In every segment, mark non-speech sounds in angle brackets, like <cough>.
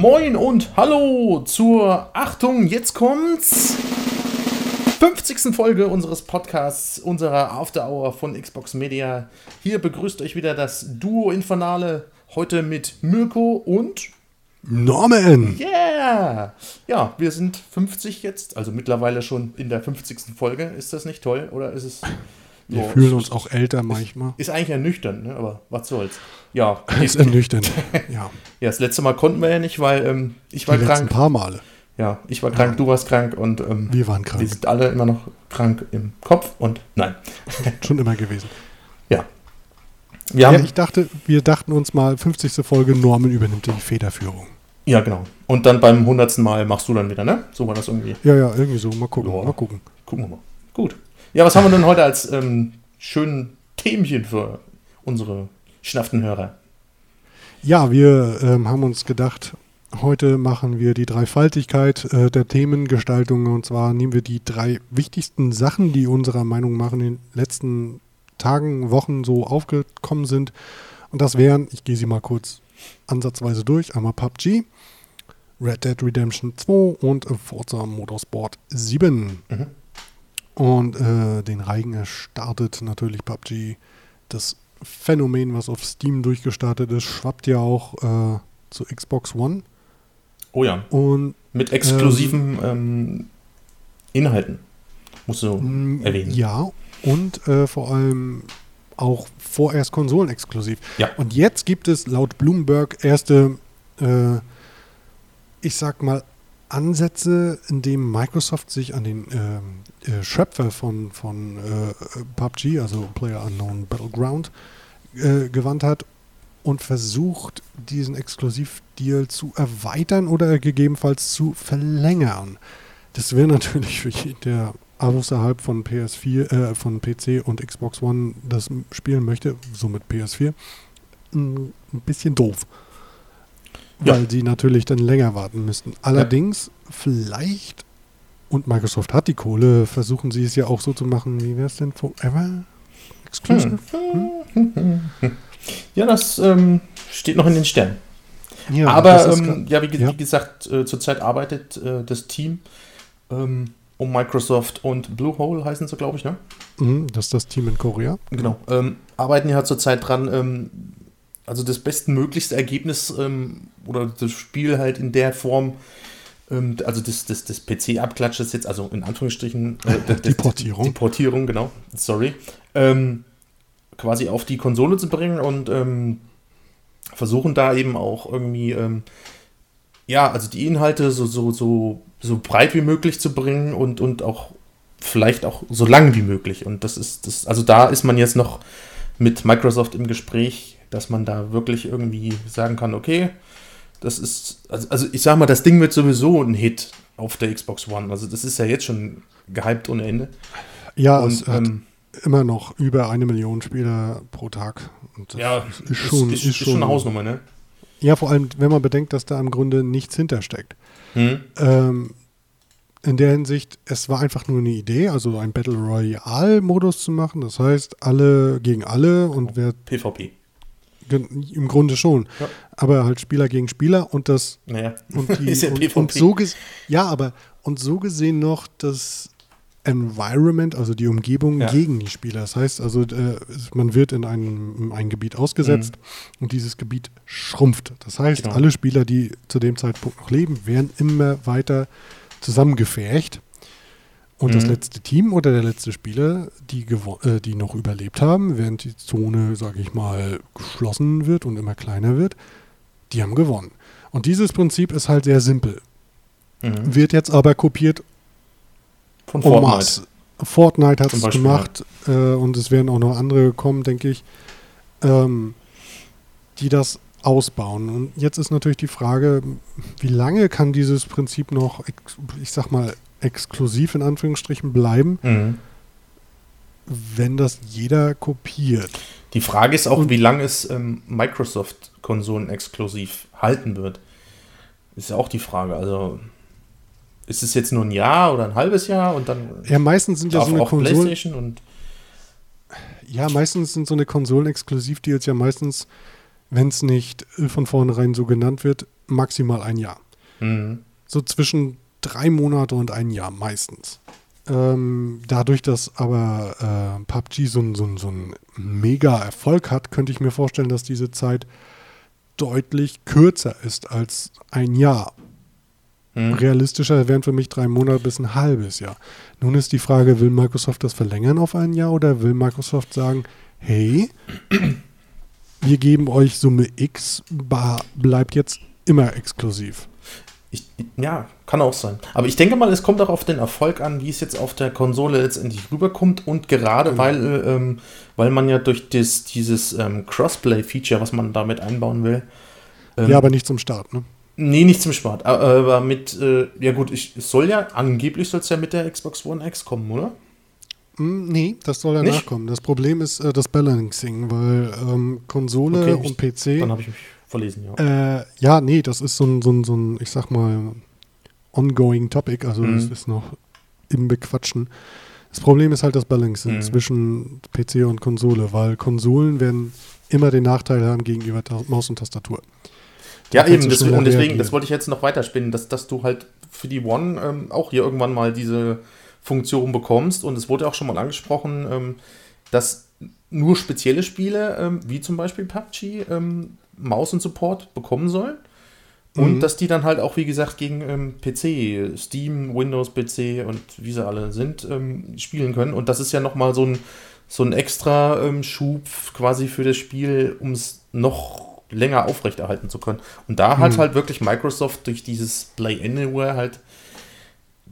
Moin und hallo zur Achtung, jetzt kommt's. 50. Folge unseres Podcasts, unserer After Hour von Xbox Media. Hier begrüßt euch wieder das Duo Infernale. Heute mit Mirko und Norman! Yeah! Ja, wir sind 50 jetzt, also mittlerweile schon in der 50. Folge. Ist das nicht toll oder ist es. Wir Ja, fühlen uns auch älter manchmal. Ist eigentlich ernüchternd, ne? aber was soll's. Ja, <laughs> ist ernüchternd. <laughs> Ja, ja, das letzte Mal konnten wir ja nicht, weil ähm, ich die war letzten krank. paar Male. Ja, ich war krank, du warst krank und ähm, Wir waren wir krank. sind alle immer noch krank im Kopf und nein. <laughs> Schon immer gewesen. Ja. Wir Ja, haben, ich dachte, wir dachten uns mal, 50. Folge, Norman übernimmt die Federführung. ja, genau. Und dann beim hundertsten Mal machst du dann wieder, ne? So war das irgendwie. Ja, ja, irgendwie so. Mal gucken, Ja. mal gucken. Gucken wir mal. Gut. Ja, was haben wir denn heute als ähm, schönen Themchen für unsere schnafften Hörer? Ja, wir ähm, haben uns gedacht, heute machen wir die Dreifaltigkeit äh, der Themengestaltung. Und zwar nehmen wir die drei wichtigsten Sachen, die unserer Meinung nach in den letzten Tagen, Wochen so aufgekommen sind. Und das wären, ich gehe sie mal kurz ansatzweise durch, einmal PUBG, Red Dead Redemption 2 und Forza Motorsport 7. Mhm. Und äh, den Reigen erstartet natürlich PUBG. Das Phänomen, was auf Steam durchgestartet ist, schwappt ja auch äh, zu Xbox One. Oh ja, Und mit exklusiven ähm, Inhalten. Musst du erwähnen. ja, und äh, vor allem auch vorerst konsolenexklusiv. Ja. Und jetzt gibt es laut Bloomberg erste, äh, ich sag mal, Ansätze, in dem Microsoft sich an den ähm, äh, Schöpfer von, von äh, PUBG, also Player Unknown Battleground, äh, gewandt hat und versucht, diesen Exklusivdeal zu erweitern oder gegebenenfalls zu verlängern. Das wäre natürlich für jeden, der außerhalb von PS4, äh, von PC und Xbox One das spielen möchte, somit PS4, ein ein bisschen doof. Ja. Weil sie natürlich dann länger warten müssten. Allerdings, vielleicht, und Microsoft hat die Kohle, versuchen sie es ja auch so zu machen, wie wäre es denn forever? Exclusive? <laughs> Ja, das ähm, steht noch in den Sternen. Ja, Aber ähm, ja, wie, ja. wie gesagt, äh, zurzeit arbeitet äh, das Team ähm, um Microsoft und Bluehole heißen sie, glaube ich, ne? Mhm, das ist das Team in Korea. Genau. Ähm, arbeiten ja zurzeit dran, ähm, also das bestmöglichste Ergebnis ähm, oder das Spiel halt in der Form, ähm, also das, das, das PC-Abklatsches jetzt, also in Anführungsstrichen. Äh, <laughs> das- Die Portierung. Die Portierung, genau. Sorry. Ähm, quasi auf die Konsole zu bringen und ähm, versuchen da eben auch irgendwie, ähm, ja, also die Inhalte so, so, so, so breit wie möglich zu bringen und, und auch vielleicht auch so lang wie möglich. Und das ist, das, also da ist man jetzt noch mit Microsoft im Gespräch, dass man da wirklich irgendwie sagen kann, okay, das ist, also, also ich sag mal, das Ding wird sowieso ein Hit auf der Xbox One. Also das ist ja jetzt schon gehypt ohne Ende. Ja, und es hat ähm, immer noch über eine Million Spieler pro Tag. Ja, ist schon, ist, ist, schon eine Hausnummer, ne? Ja, vor allem, wenn man bedenkt, dass da im Grunde nichts hintersteckt. Hm? Ähm, in der Hinsicht, es war einfach nur eine Idee, also ein Battle Royale-Modus zu machen. Das heißt, alle gegen alle und wer PvP. Im Grunde schon. Ja. Aber halt Spieler gegen Spieler und das Naja, und <laughs> die ist ja und, und so ja, aber und so gesehen noch das Environment, also die Umgebung Ja. gegen die Spieler. Das heißt also, äh, man wird in ein, in ein Gebiet ausgesetzt und dieses Gebiet schrumpft. Das heißt, Genau. alle Spieler, die zu dem Zeitpunkt noch leben, werden immer weiter zusammengefärcht. Und das Mhm. letzte Team oder der letzte Spieler, die, äh, die noch überlebt haben, während die Zone, sage ich mal, geschlossen wird und immer kleiner wird, die haben gewonnen. Und dieses Prinzip ist halt sehr simpel. Mhm. Wird jetzt aber kopiert Von Fortnite. masse. Fortnite hat es gemacht äh, und es werden auch noch andere kommen, denke ich, ähm, die das ausbauen. Und jetzt ist natürlich die Frage, wie lange kann dieses Prinzip noch, ich sag mal, exklusiv in Anführungsstrichen bleiben, Mhm. wenn das jeder kopiert? Die Frage ist auch, Und- wie lange es ähm, Microsoft-Konsolen exklusiv halten wird. Ist ja auch die Frage. Also ist es jetzt nur ein Jahr oder ein halbes Jahr und dann Ja, meistens sind ja so eine Konsolen, und ja, meistens sind so eine Konsolen-Exklusivdeals ja meistens wenn es nicht von vornherein so genannt wird, maximal ein Jahr. Mhm. So zwischen drei Monate und ein Jahr meistens. Ähm, dadurch, dass aber äh, PUBG so, ein- so, ein- so einen Mega-Erfolg hat, könnte ich mir vorstellen, dass diese Zeit deutlich kürzer ist als ein Jahr. Mhm. Realistischer wären für mich drei Monate bis ein halbes Jahr. Nun ist die Frage, will Microsoft das verlängern auf ein Jahr oder will Microsoft sagen, hey, wir geben euch Summe X, bar, bleibt jetzt immer exklusiv. Ich, ja, kann auch sein. Aber ich denke mal, es kommt auch auf den Erfolg an, wie es jetzt auf der Konsole letztendlich rüberkommt. Und gerade Genau. weil, äh, ähm, weil man ja durch das, dieses ähm, Crossplay-Feature, was man damit einbauen will, ähm, ja, aber nicht zum Start, ne? nee, nicht zum Sport, a- aber mit, äh, ja gut, ich, es soll ja, angeblich soll es ja mit der Xbox One X kommen, oder? Mm, Nee, das soll danach Nicht? kommen. Das Problem ist äh, das Balancing, weil ähm, Konsole Okay, und PC. Dann habe ich mich verlesen, ja. Äh, ja, nee, das ist so ein, so ein, so ein, ich sag mal, ongoing Topic. Also Mhm. das ist noch im Bequatschen. Das Problem ist halt das Balancing Mhm. zwischen PC und Konsole, weil Konsolen werden immer den Nachteil haben gegenüber Maus und Tastatur. Ja, eben, schneller und deswegen, das wollte ich jetzt noch weiterspinnen, dass, dass du halt für die One ähm, auch hier irgendwann mal diese Funktion bekommst. Und es wurde auch schon mal angesprochen, ähm, dass nur spezielle Spiele, ähm, wie zum Beispiel PUBG, ähm, Maus und Support bekommen sollen. Und Mhm. dass die dann halt auch, wie gesagt, gegen ähm, PC, Steam, Windows, PC und wie sie alle sind, ähm, spielen können. Und das ist ja nochmal so ein, so ein extra ähm, Schub quasi für das Spiel, um es noch länger aufrechterhalten zu können. Und da hat Mhm. halt wirklich Microsoft durch dieses Play Anywhere halt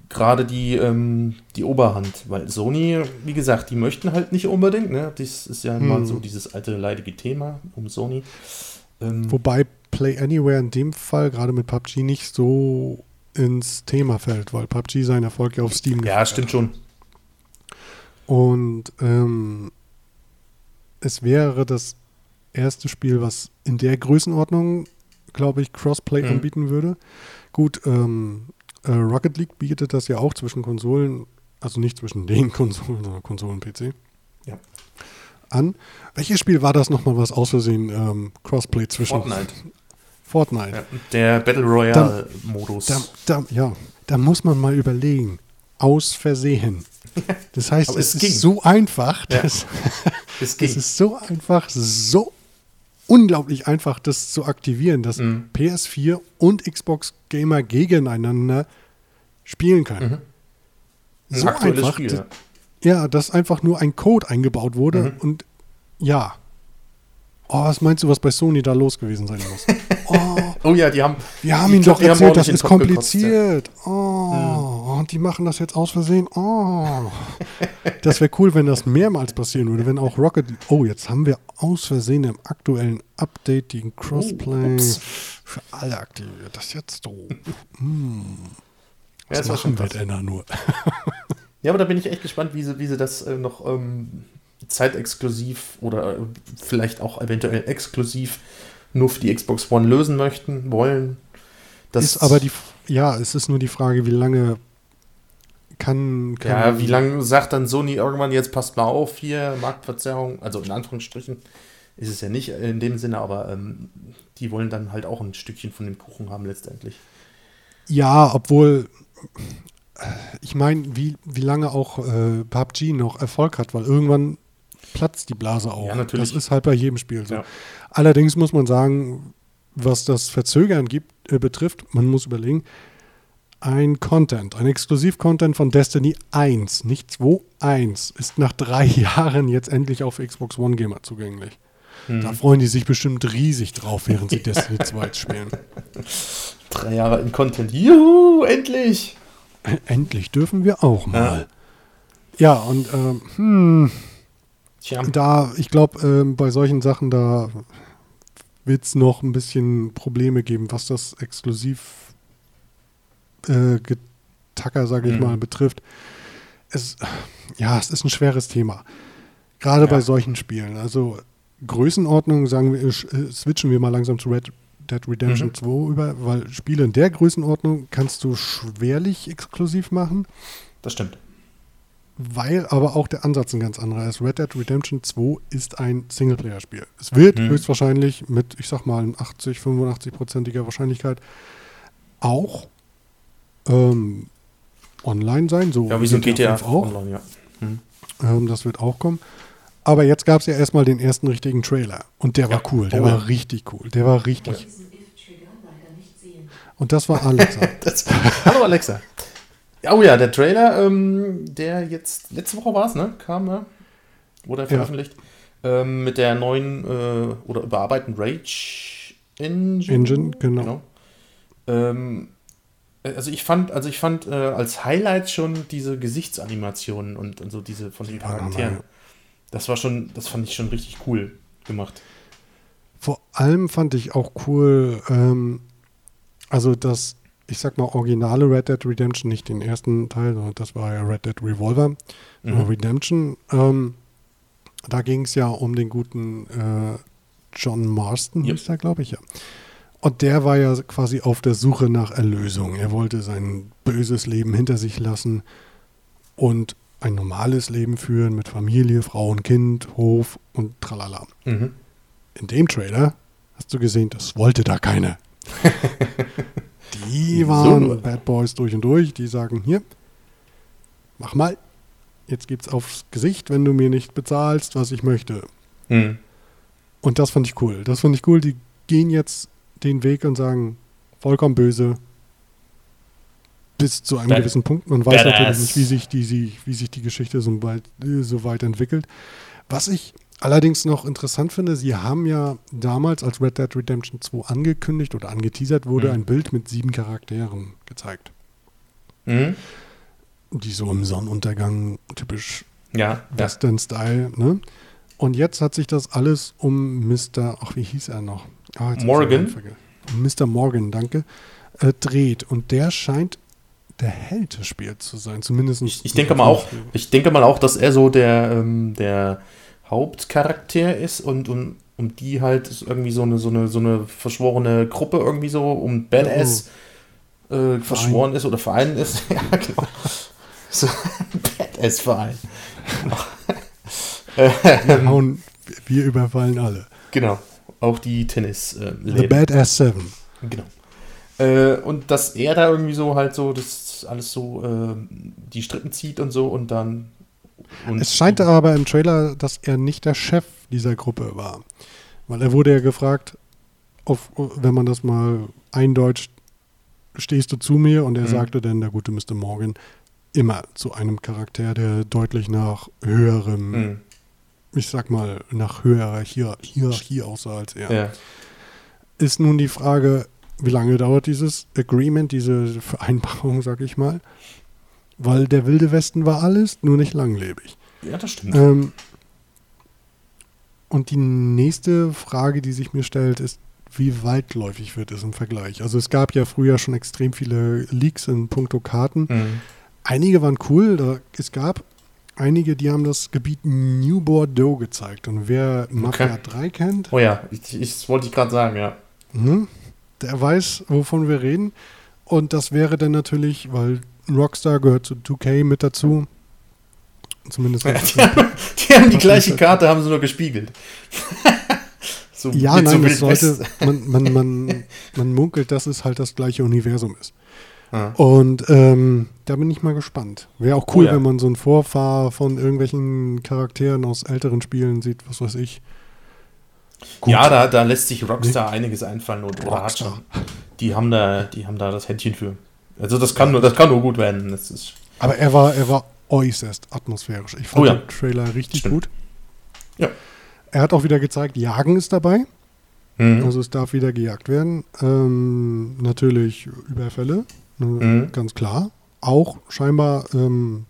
gerade die, ähm, die Oberhand. Weil Sony, wie gesagt, die möchten halt nicht unbedingt. Ne? Das ist ja mal Mhm. so dieses alte leidige Thema um Sony. Ähm, Wobei Play Anywhere in dem Fall gerade mit PUBG nicht so ins Thema fällt, weil PUBG seinen Erfolg ja auf Steam ja, gefeiert hat. stimmt schon. Und ähm, es wäre das erste Spiel, was in der Größenordnung, glaube ich, Crossplay Mhm. anbieten würde. Gut, ähm, äh, Rocket League bietet das ja auch zwischen Konsolen, also nicht zwischen den <laughs> Konsolen, sondern Konsolen PC. Ja. An. Welches Spiel war das nochmal, was aus Versehen ähm, Crossplay zwischen Fortnite. Fortnite. Ja, der Battle Royale-Modus. Da, da, ja, da muss man mal überlegen. Aus Versehen. Das heißt, <laughs> es, es ist so einfach, Ja. <laughs> Es <laughs> es ist so einfach, so unglaublich einfach, das zu aktivieren, dass Mhm. PS4 und Xbox Gamer gegeneinander spielen können. Ein So einfach, Spiel. das- Ja, dass einfach nur ein Code eingebaut wurde Mhm. und ja. Oh, was meinst du, was bei Sony da los gewesen sein muss? <laughs> Oh, Oh ja, die haben. wir haben glaub, doch erzählt, das ist den Topf gekotzt, kompliziert. Oh, und die machen das jetzt aus Versehen. Oh. Das wäre cool, wenn das mehrmals passieren würde, wenn auch Rocket. Oh, jetzt haben wir aus Versehen im aktuellen Update die Crossplay Oh, für alle aktiviert. Das ist jetzt doof. Hm, <laughs> Ja, was schon machen wir denn da nur? <laughs> Ja, aber da bin ich echt gespannt, wie sie, wie sie das äh, noch ähm, zeitexklusiv oder äh, vielleicht auch eventuell exklusiv nur für die Xbox One lösen möchten, wollen. Das ist aber die. Ja, es ist nur die Frage, wie lange kann. kann Ja, wie lange sagt dann Sony irgendwann jetzt, passt mal auf hier, Marktverzerrung, also in Anführungsstrichen ist es ja nicht in dem Sinne, aber ähm, die wollen dann halt auch ein Stückchen von dem Kuchen haben letztendlich. Ja, obwohl, ich meine, wie, wie lange auch äh, PUBG noch Erfolg hat, weil irgendwann platzt die Blase auch. Ja, natürlich. Das ist halt bei jedem Spiel so. Ja. Allerdings muss man sagen, was das Verzögern gibt, äh, betrifft, man muss überlegen, ein Content, ein Exklusiv-Content von Destiny 1, nicht 2, 1, ist nach drei <laughs> Jahren jetzt endlich auf Xbox One Gamer zugänglich. Hm. Da freuen die sich bestimmt riesig drauf, während sie <laughs> Destiny 2 spielen. Drei Jahre in Content. Juhu, endlich! Endlich dürfen wir auch mal. Ja, und ähm, hm, Tja, da, ich glaube, ähm, bei solchen Sachen, da wird es noch ein bisschen Probleme geben, was das exklusiv äh, Getacker, sage ich Mhm. mal, betrifft. Es, ja, es ist ein schweres Thema. Gerade Ja. bei solchen Spielen. Also Größenordnung, sagen wir, sch- äh, switchen wir mal langsam zu Red Dead Redemption Mhm. 2 über, weil Spiele in der Größenordnung kannst du schwerlich exklusiv machen. das stimmt. weil aber auch der Ansatz ein ganz anderer ist. Red Dead Redemption 2 ist ein Singleplayer-Spiel. Es wird Hm. höchstwahrscheinlich mit, ich sag mal, 80, 85-prozentiger Wahrscheinlichkeit auch ähm, online sein. So Ja, wie so ein GTA 5 auch. Online, ja. Ähm, das wird auch kommen. Aber jetzt gab es ja erstmal den ersten richtigen Trailer. Und der war cool. Der Oh ja. war richtig cool. Der war richtig. Diesen If-Trigger leider nicht sehen. Und das war Alexa. <laughs> Das, hallo Alexa. Ja, Oh ja, der Trailer, ähm, der jetzt, letzte Woche war es, ne? Kam, ja? Wurde er veröffentlicht. Ähm, mit der neuen äh, oder überarbeiteten Rage Engine. Engine, genau. Ähm, also ich fand, also ich fand äh, als Highlight schon diese Gesichtsanimationen und, und so diese von den Charakteren. Das war schon, das fand ich schon richtig cool gemacht. Vor allem fand ich auch cool, ähm, also das, ich sag mal, originale Red Dead Redemption, nicht den ersten Teil, sondern das war ja Red Dead Revolver, Mhm. oder Redemption. Ähm, da ging es ja um den guten äh, John Marston, Ja. hieß er, glaube ich, ja. Und der war ja quasi auf der Suche nach Erlösung. Er wollte sein böses Leben hinter sich lassen und ein normales Leben führen mit Familie, Frau und Kind, Hof und tralala. Mhm. In dem Trailer hast du gesehen, das wollte da keiner. <laughs> Die waren nur? Bad Boys durch und durch. Die sagen, hier, mach mal. Jetzt gibt's aufs Gesicht, wenn du mir nicht bezahlst, was ich möchte. Mhm. Und das fand ich cool. Das fand ich cool. Die gehen jetzt den Weg und sagen, vollkommen böse. Bis zu einem Bad- gewissen Punkt. Man weiß Badass. natürlich nicht, wie sich die, wie sich die Geschichte so weit, äh, so weit entwickelt. Was ich allerdings noch interessant finde, sie haben ja damals, als Red Dead Redemption 2 angekündigt oder angeteasert wurde, Mhm. ein Bild mit sieben Charakteren gezeigt. Mhm. Die so im Sonnenuntergang typisch Ja, ja. Western-Style, ne? Und jetzt hat sich das alles um Mr. Ach, wie hieß er noch? Ah, Morgan? Mr. Morgan, danke. Äh, dreht. Und der scheint der Held des Spiels zu sein. Zumindest. Ich, ich denke mal auch, ich denke mal auch, dass er so der, ähm, der Hauptcharakter ist und um, um die halt ist irgendwie so eine, so eine, so eine verschworene Gruppe irgendwie so um Badass äh, verschworen ist oder Verein ist. <laughs> ja, genau. So ein Badass-Verein. Wir, hauen, wir überfallen alle. Genau. Auch die tennis äh, The. Badass Seven. Genau. Äh, und dass er da irgendwie so halt so, das alles so äh, die Strippen zieht und so und dann. Und Es scheint aber im Trailer, dass er nicht der Chef dieser Gruppe war. Weil er wurde ja gefragt, auf, wenn man das mal eindeutscht, stehst du zu mir? Und er Mhm. sagte dann, der gute Mr. Morgan, immer zu einem Charakter, der deutlich nach höherem, Mhm. ich sag mal, nach höherer Hier Hierarchie aussah als er. Ja. Ist nun die Frage, wie lange dauert dieses Agreement, diese Vereinbarung, sag ich mal? Weil der Wilde Westen war alles, nur nicht langlebig. ja, das stimmt. Ähm, und die nächste Frage, die sich mir stellt, ist, wie weitläufig wird es im Vergleich? Also es gab ja früher schon extrem viele Leaks in puncto Karten. Mhm. Einige waren cool. Da, es gab einige, die haben das Gebiet New Bordeaux gezeigt. Und wer Mafia 3 kennt, Oh ja, ich, ich das wollte ich gerade sagen, ja. mhm, der weiß, wovon wir reden. Und das wäre dann natürlich, weil Rockstar gehört zu 2K mit dazu. Zumindest Ja, <laughs> die, haben, die haben die gleiche Karte, haben sie nur gespiegelt. <laughs> so, Ja, so nein, Wild sollte, <laughs> man, man, man, man munkelt, dass es halt das gleiche Universum ist. Ah. Und ähm, da bin ich mal gespannt. Wäre auch cool, Oh ja. wenn man so ein Vorfahr von irgendwelchen Charakteren aus älteren Spielen sieht, was weiß ich. Gut. Ja, da, da lässt sich Rockstar einiges einfallen und hat Rockstar. schon. Die haben da, die haben da das Händchen für. Also das kann nur, das kann nur gut werden. Das ist, Aber er war, er war äußerst atmosphärisch. Ich fand Oh ja. den Trailer richtig Stimmt. gut. Ja. Er hat auch wieder gezeigt, Jagen ist dabei. Mhm. Also es darf wieder gejagt werden. Ähm, natürlich Überfälle, ne, Mhm. ganz klar. Auch scheinbar ähm,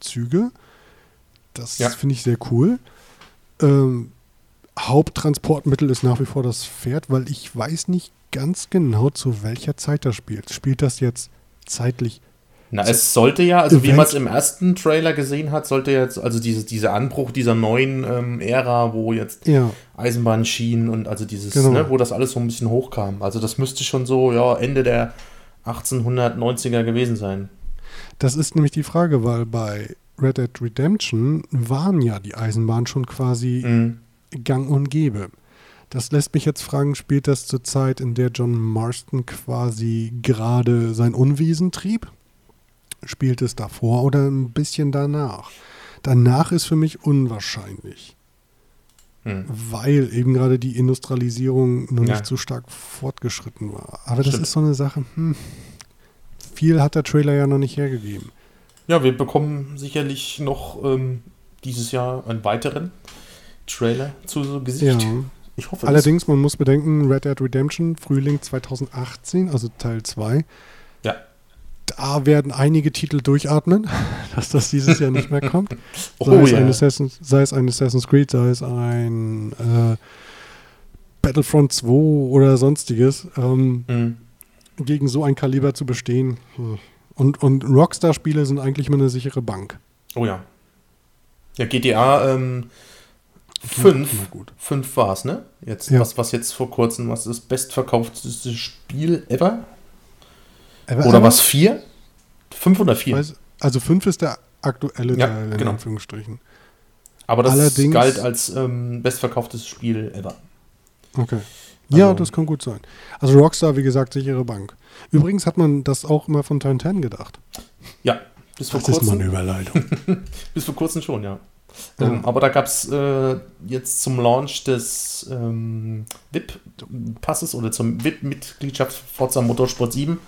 Züge. Das Ja. finde ich sehr cool. Ähm, Haupttransportmittel ist nach wie vor das Pferd, weil ich weiß nicht ganz genau, zu welcher Zeit das spielt. Spielt das jetzt zeitlich? Na, es sollte ja, also wie Event- man es im ersten Trailer gesehen hat, sollte jetzt, also diese, dieser Anbruch dieser neuen ähm, Ära, wo jetzt Ja, Eisenbahnschienen und also dieses, Genau. ne, wo das alles so ein bisschen hochkam. Also das müsste schon so, ja, Ende der 1890er gewesen sein. Das ist nämlich die Frage, weil bei Red Dead Redemption waren ja die Eisenbahnen schon quasi Mhm. Gang und gäbe. Das lässt mich jetzt fragen, spielt das zur Zeit, in der John Marston quasi gerade sein Unwesen trieb? Spielt es davor oder ein bisschen danach? Danach ist für mich unwahrscheinlich, Mhm. weil eben gerade die Industrialisierung noch Ja. nicht so stark fortgeschritten war. Aber das Stimmt. ist so eine Sache, hm, viel hat der Trailer ja noch nicht hergegeben. Ja, wir bekommen sicherlich noch ähm, dieses Jahr einen weiteren Trailer zu Gesicht. Ja. Ich hoffe, Allerdings, man muss bedenken, Red Dead Redemption, Frühling 2018, also Teil 2. Ja. Da werden einige Titel durchatmen, <laughs> dass das dieses Jahr nicht mehr kommt. das, <laughs> Sei, oh es, ja. ein Assassin's, sei es ein Assassin's Creed, sei es ein äh, Battlefront 2 oder sonstiges. Ähm, Mhm. gegen so ein Kaliber zu bestehen. hm. Und, und Rockstar-Spiele sind eigentlich immer eine sichere Bank. Oh ja. Ja, GTA ähm, Immer 5. gut. 5 war es, ne? Jetzt, Ja. was, was jetzt vor kurzem, was das bestverkaufteste Spiel ever? Aber- Oder was? 4? 5 oder 4? Weiß- Also 5 ist der aktuelle Ja, Teil, in genau. Anführungsstrichen. Aber das allerdings- galt als ähm, bestverkauftes Spiel ever. Okay. Ja, Also- das kann gut sein. Also Rockstar, wie gesagt, sichere Bank. Übrigens hat man das auch immer von Turn 10 gedacht. Ja, bis vor, Das ist mal kurzem, eine Überleitung. <laughs> bis vor kurzem schon, ja. Ähm, aber da gab es äh, jetzt zum Launch des ähm, VIP-Passes oder zum VIP-Mitgliedschaft Forza Motorsport 7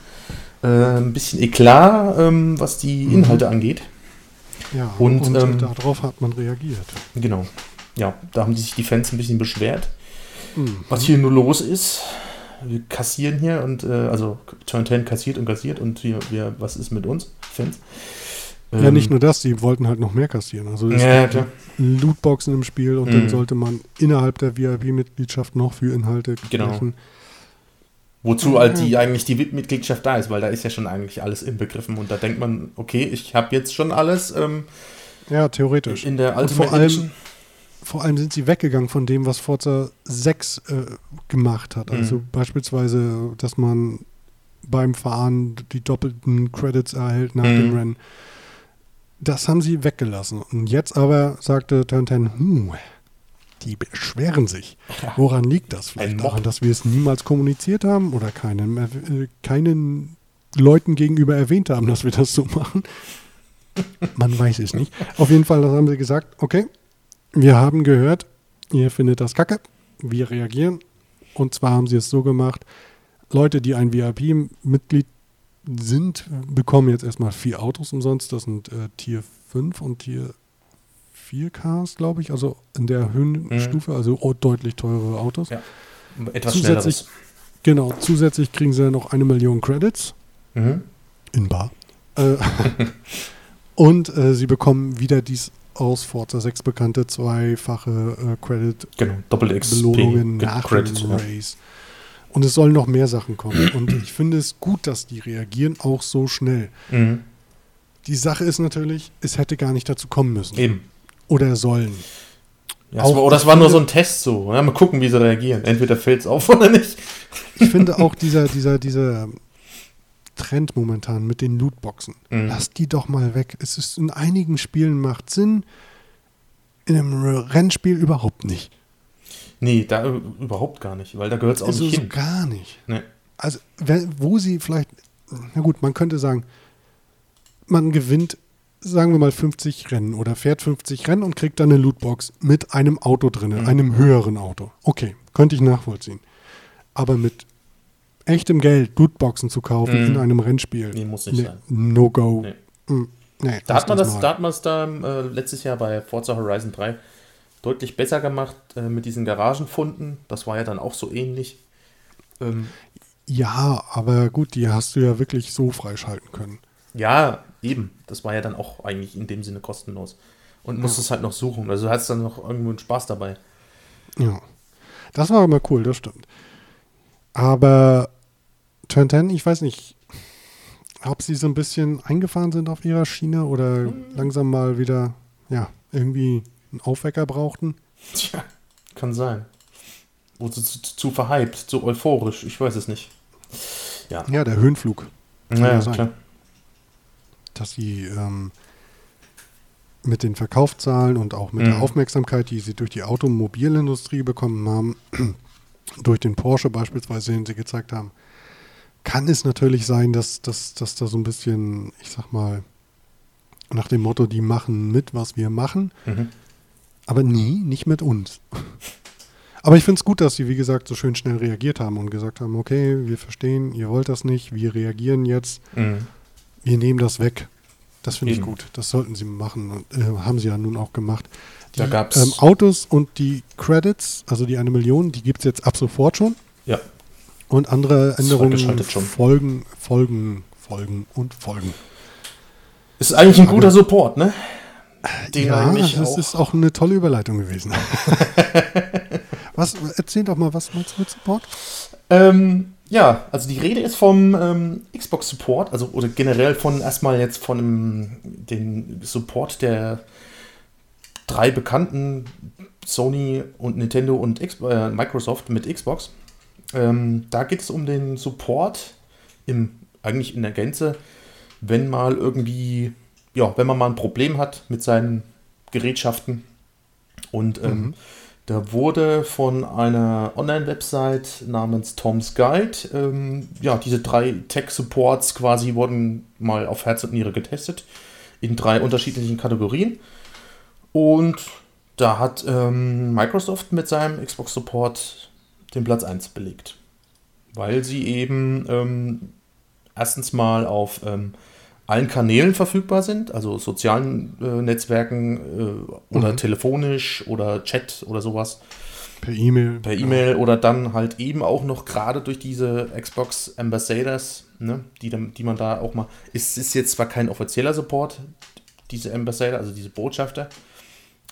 äh, ein bisschen Eklat, ähm, was die Mhm. Inhalte angeht. Ja, Und, und, ähm, darauf hat man reagiert. Genau. Ja, da haben sich die Fans ein bisschen beschwert, Mhm. was hier nur los ist. Wir kassieren hier und äh, also Turn 10 kassiert und kassiert und wir, wir was ist mit uns, Fans? Ja, Ähm, nicht nur das, die wollten halt noch mehr kassieren. Also es Ja, gibt klar. Lootboxen im Spiel und Mhm. dann sollte man innerhalb der VIP-Mitgliedschaft noch für Inhalte Genau. sprechen. Wozu halt die eigentlich die VIP-Mitgliedschaft da ist, weil da ist ja schon eigentlich alles inbegriffen und da denkt man, okay, ich habe jetzt schon alles ähm, Ja, theoretisch. in der Ultimate vor allem-. Vor allem sind sie weggegangen von dem, was Forza 6 äh, gemacht hat. Also Mhm. beispielsweise, dass man beim Fahren die doppelten Credits erhält nach Mhm. dem Rennen. Das haben sie weggelassen. Und jetzt aber sagte 10, hm, die beschweren sich. Woran liegt das? Vielleicht daran, dass wir es niemals kommuniziert haben oder keinen, äh, keinen Leuten gegenüber erwähnt haben, dass wir das so machen. Man weiß es nicht. Auf jeden Fall haben sie gesagt, okay, wir haben gehört, ihr findet das kacke, wir reagieren. Und zwar haben sie es so gemacht, Leute, die ein VIP-Mitglied sind, bekommen jetzt erstmal vier Autos umsonst. Das sind äh, Tier 5 und Tier 4 Cars, glaube ich. Also in der Höhenstufe, also oh, deutlich teurere Autos. Ja. Etwas Zusätzlich- schnelleres. Genau, zusätzlich kriegen sie noch eine Million Credits Mhm. in Bar. <laughs> Äh, und äh, sie bekommen wieder dies aus Forza 6 bekannte zweifache äh, Credit-Belohnungen Genau, nach Credit, dem ja. Und es sollen noch mehr Sachen kommen. Und ich finde es gut, dass die reagieren, auch so schnell. Mhm. Die Sache ist natürlich, es hätte gar nicht dazu kommen müssen. Eben. Oder sollen. Ja, Auch das war, oder das ich war nur so ein Test so. Ja, mal gucken, wie sie reagieren. Entweder fällt es auf <laughs> oder nicht. Ich finde auch dieser, dieser, dieser Trend momentan mit den Lootboxen. Mhm. Lass die doch mal weg. Es ist in einigen Spielen macht Sinn, in einem Rennspiel überhaupt nicht. Nee, da äh, überhaupt gar nicht, weil da gehört es auch Also nicht hin. gar nicht. Nee. Also, wo sie vielleicht, na gut, man könnte sagen, man gewinnt, sagen wir mal, 50 Rennen oder fährt 50 Rennen und kriegt dann eine Lootbox mit einem Auto drin, Mhm. einem höheren Auto. Okay, könnte ich nachvollziehen. Aber mit echtem Geld Lootboxen zu kaufen Mhm. in einem Rennspiel, Nee, muss nicht nee, sein. no go. Nee. Mm, nee, Da hat man das, mal. da hat man es da äh, letztes Jahr bei Forza Horizon 3 deutlich besser gemacht äh, mit diesen Garagenfunden. Das war ja dann auch so ähnlich. Ähm, Ja, aber gut, die hast du ja wirklich so freischalten können. ja, eben. Das war ja dann auch eigentlich in dem Sinne kostenlos. Und musstest halt noch suchen. Also du hattest dann noch irgendwo einen Spaß dabei. Ja. Das war immer cool, das stimmt. Aber Turn 10, ich weiß nicht, ob sie so ein bisschen eingefahren sind auf ihrer Schiene oder langsam mal wieder, ja, irgendwie einen Aufwecker brauchten. Tja, kann sein. Wurde zu, zu, zu verhypt, zu euphorisch. Ich weiß es nicht. Ja, Ja, der Höhenflug. ja, ja sein. klar. dass sie ähm, mit den Verkaufszahlen und auch mit Mhm. der Aufmerksamkeit, die sie durch die Automobilindustrie bekommen haben, <clears throat> durch den Porsche beispielsweise, den sie gezeigt haben, kann es natürlich sein, dass, dass, dass da so ein bisschen, ich sag mal, nach dem Motto, die machen mit, was wir machen, Mhm. Aber nie, nicht mit uns. Aber ich finde es gut, dass sie, wie gesagt, so schön schnell reagiert haben und gesagt haben, okay, wir verstehen, ihr wollt das nicht, wir reagieren jetzt, Mhm. wir nehmen das weg. Das finde ich gut. Das sollten sie machen. Und, äh, haben sie ja nun auch gemacht. Die Da gab's- ähm, Autos und die Credits, also die eine Million, die gibt es jetzt ab sofort schon. Ja, Und andere Änderungen folgen, folgen, folgen und folgen. ist eigentlich ein guter Support, ne? Den ja, eigentlich das auch. ist auch eine tolle Überleitung gewesen. <laughs> was, erzähl doch mal, was meinst du mit Support? Ähm, ja, also die Rede ist vom ähm, Xbox Support, also oder generell von erstmal jetzt von dem, den Support der drei bekannten Sony und Nintendo und X äh, Microsoft mit Xbox. Ähm, da geht es um den Support im eigentlich in der Gänze, wenn mal irgendwie, ja, wenn man mal ein Problem hat mit seinen Gerätschaften und ähm, Mhm. da wurde von einer Online-Website namens Tom's Guide, ähm, ja, diese drei Tech-Supports quasi wurden mal auf Herz und Niere getestet in drei unterschiedlichen Kategorien. Und da hat ähm, Microsoft mit seinem Xbox-Support den Platz 1 belegt. Weil sie eben ähm, erstens mal auf ähm, allen Kanälen verfügbar sind, also sozialen äh, Netzwerken äh, oder Mhm. telefonisch oder Chat oder sowas, Per E-Mail. per E-Mail oder dann halt eben auch noch gerade durch diese Xbox Ambassadors, ne, die, die man da auch mal, es ist jetzt zwar kein offizieller Support, diese Ambassador, also diese Botschafter,